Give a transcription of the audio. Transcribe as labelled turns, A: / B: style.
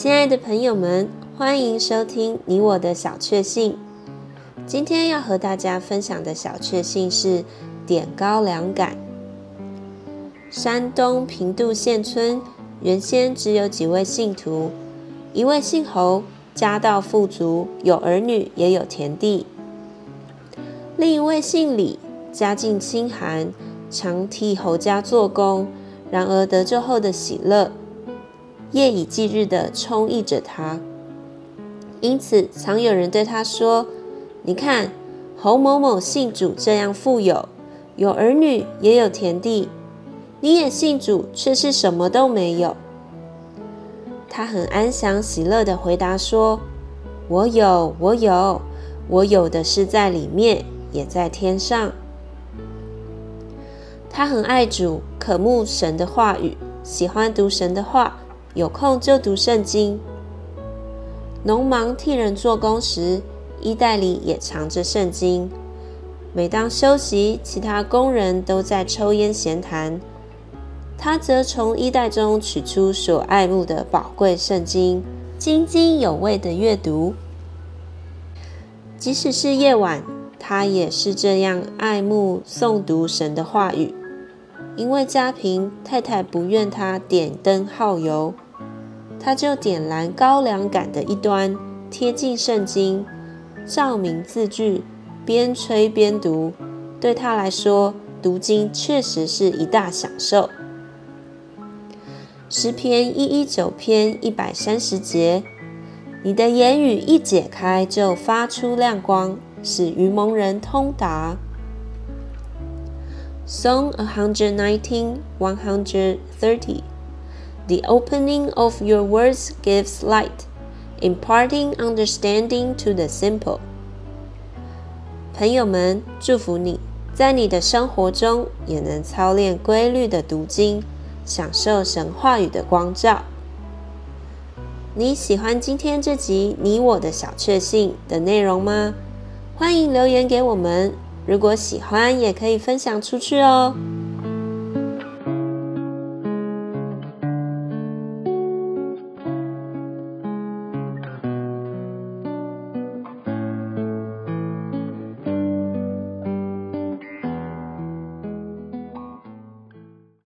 A: 亲爱的朋友们，欢迎收听你我的小确幸。今天要和大家分享的小确幸是点高粱杆。山东平度县村原先只有几位信徒，一位姓侯，家道富足，有儿女也有田地；另一位姓李，家境清寒，常替侯家做工，然而得救后的喜乐，夜以继日地充溢着他。因此，常有人对他说：“你看，侯某某信主这样富有，有儿女也有田地，你也信主，却是什么都没有。”他很安详喜乐地回答说：“我有，我有，我有的是在里面，也在天上。”他很爱主，渴慕神的话语，喜欢读神的话，有空就读圣经。农忙替人做工时，衣袋里也藏着圣经。每当休息，其他工人都在抽烟闲谈，他则从衣袋中取出所爱慕的宝贵圣经，津津有味的阅读。即使是夜晚，他也是这样爱慕诵读神的话语。因为家贫，太太不愿他点灯耗油。他就点燃高粱稈的一端，贴近圣经，照明字句，边吹边读。对他来说，读经确实是一大享受。诗篇一一九篇一百三十节，你的言语一解开，就发出亮光，使愚蒙人通达。Psalm one hundred nineteen, one hundred thirty. The opening of your words gives light, imparting understanding to the simple. 朋友们，祝福你，在你的生活中也能操练规律的读经，享受神话语的光照。你喜欢今天这集你我的小确幸的内容吗？欢迎留言给我们。如果喜欢，也可以分享出去哦。